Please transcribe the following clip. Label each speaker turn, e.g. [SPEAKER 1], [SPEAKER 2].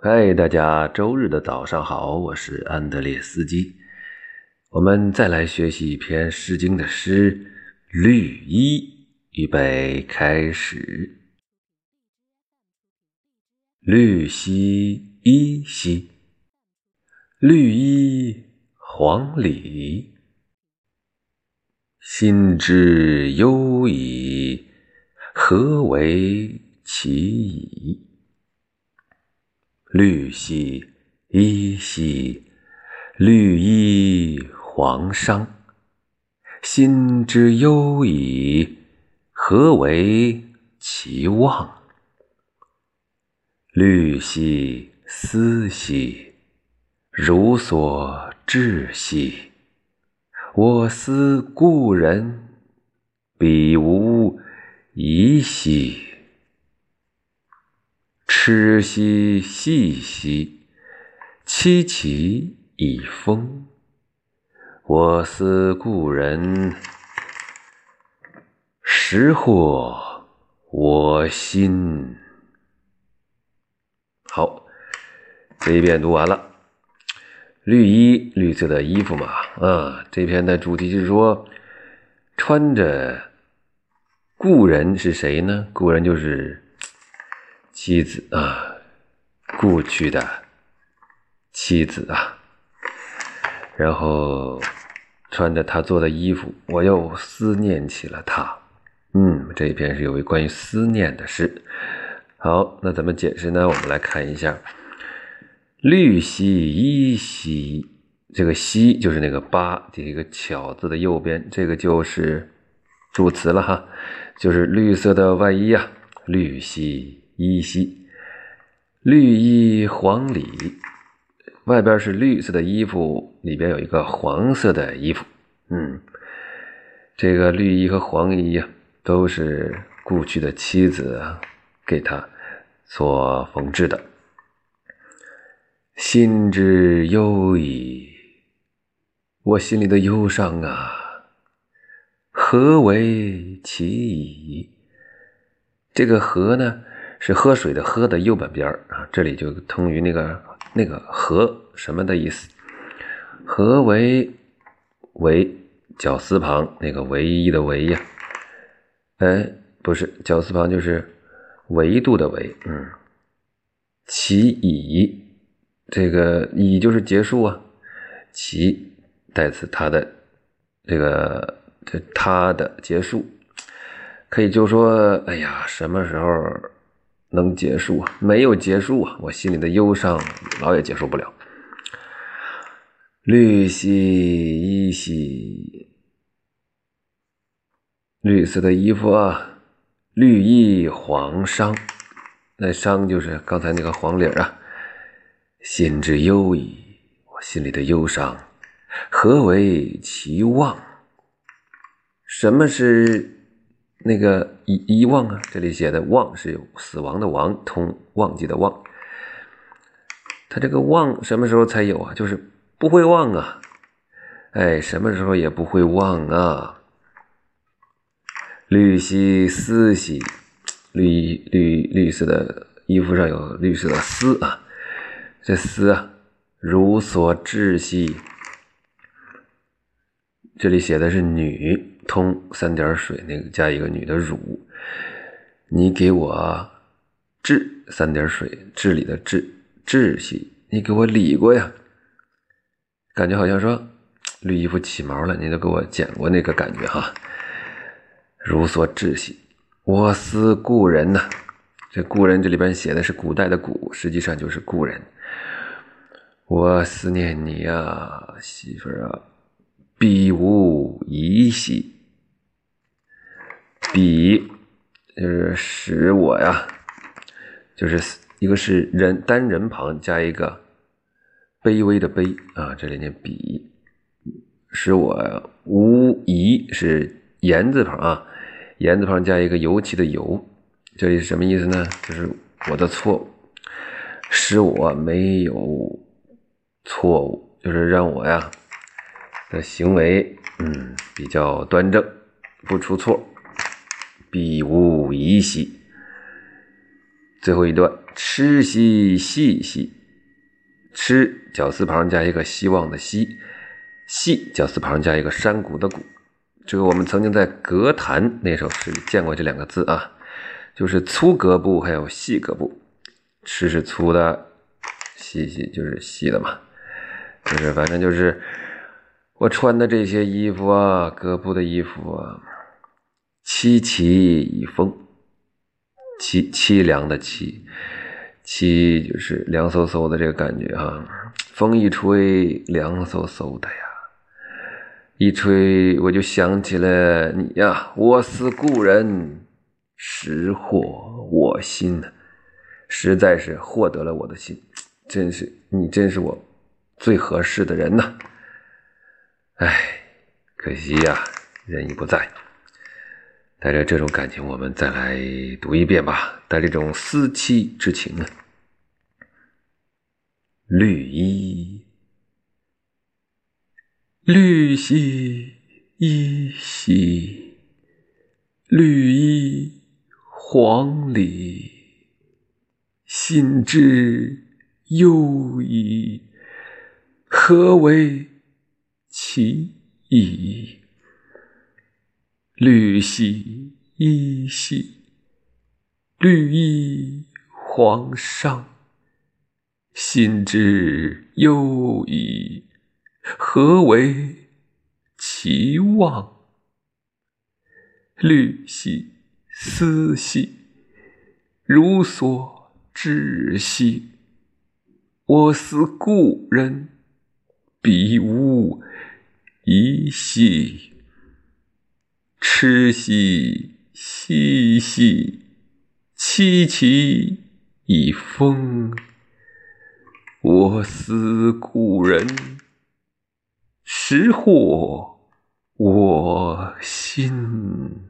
[SPEAKER 1] 嗨，大家周日的早上好，我是安德烈斯基。我们再来学习一篇《诗经》的诗《绿衣》，预备开始。绿兮衣兮，绿衣黄鹂。心之忧矣，何为其已？绿兮衣兮，绿衣黄裳。心之忧矣，何为其望？虑兮思兮，如所至兮。我思故人，彼无疑兮。痴兮细兮，凄其以风。我思故人，识获我心。好，这一遍读完了。绿衣，绿色的衣服嘛，啊，这篇的主题就是说，穿着故人是谁呢？故人就是。妻子啊，故去的妻子啊，然后穿着他做的衣服，我又思念起了他。嗯，这一篇是有一关于思念的诗。好，那怎么解释呢？我们来看一下“绿兮衣兮”，这个“兮”就是那个“八”这一个巧字的右边，这个就是助词了哈，就是绿色的外衣啊，绿兮。依稀，绿衣黄里，外边是绿色的衣服，里边有一个黄色的衣服。嗯，这个绿衣和黄衣呀，都是故去的妻子啊给他所缝制的。心之忧矣，我心里的忧伤啊，何为其已？这个何呢？是喝水的“喝”的右半边啊，这里就通于那个那个“和”什么的意思？“和”为为绞丝旁那个唯一的“唯”呀？哎，不是绞丝旁就是维度的“维”。嗯，其已这个“已”就是结束啊，其代词它的这个这它的结束，可以就说，哎呀，什么时候？能结束啊？没有结束啊！我心里的忧伤老也结束不了。绿兮衣兮，绿色的衣服啊，绿衣黄裳，那裳就是刚才那个黄领啊。心之忧矣，我心里的忧伤，何为其望？什么是？那个遗遗忘啊，这里写的忘是死亡的亡，通忘记的忘。他这个忘什么时候才有啊？就是不会忘啊，哎，什么时候也不会忘啊。绿兮丝兮，绿绿绿色的衣服上有绿色的丝啊，这丝啊，如所至兮。这里写的是女。通三点水那个加一个女的汝，你给我治三点水治理的治治兮，你给我理过呀？感觉好像说绿衣服起毛了，你都给我剪过那个感觉哈。如所至兮，我思故人呐。这故人这里边写的是古代的古，实际上就是故人。我思念你呀，媳妇儿啊，必无疑兮。比就是使我呀，就是一个是人单人旁加一个卑微的卑啊，这里念比，使我无疑是言字旁啊，言字旁加一个尤其的尤，这里是什么意思呢？就是我的错误，使我没有错误，就是让我呀的行为嗯比较端正，不出错。彼无疑兮，最后一段，痴兮兮兮，痴绞丝旁加一个希望的希，兮绞丝旁加一个山谷的谷。这个我们曾经在格谈那首诗里见过这两个字啊，就是粗格部还有细格部，痴是粗的，细细就是细的嘛，就是反正就是我穿的这些衣服啊，格布的衣服啊，凄凄以风，凄凄凉的凄，凄就是凉飕飕的这个感觉啊，风一吹，凉飕飕的呀。一吹，我就想起了你呀！我思故人，识获我心呢，实在是获得了我的心，真是你，真是我最合适的人呐！哎，可惜呀，人已不在。带着这种感情，我们再来读一遍吧，带这种思妻之情呢。绿衣。绿兮衣兮，绿衣黄鹂，心之忧矣。何为其矣？绿兮衣兮，绿衣黄裳，心之忧矣。何为其望？虑兮思兮，如所知兮。我思故人，彼无一兮。痴兮兮兮，戚其以风。我思故人。识获我心。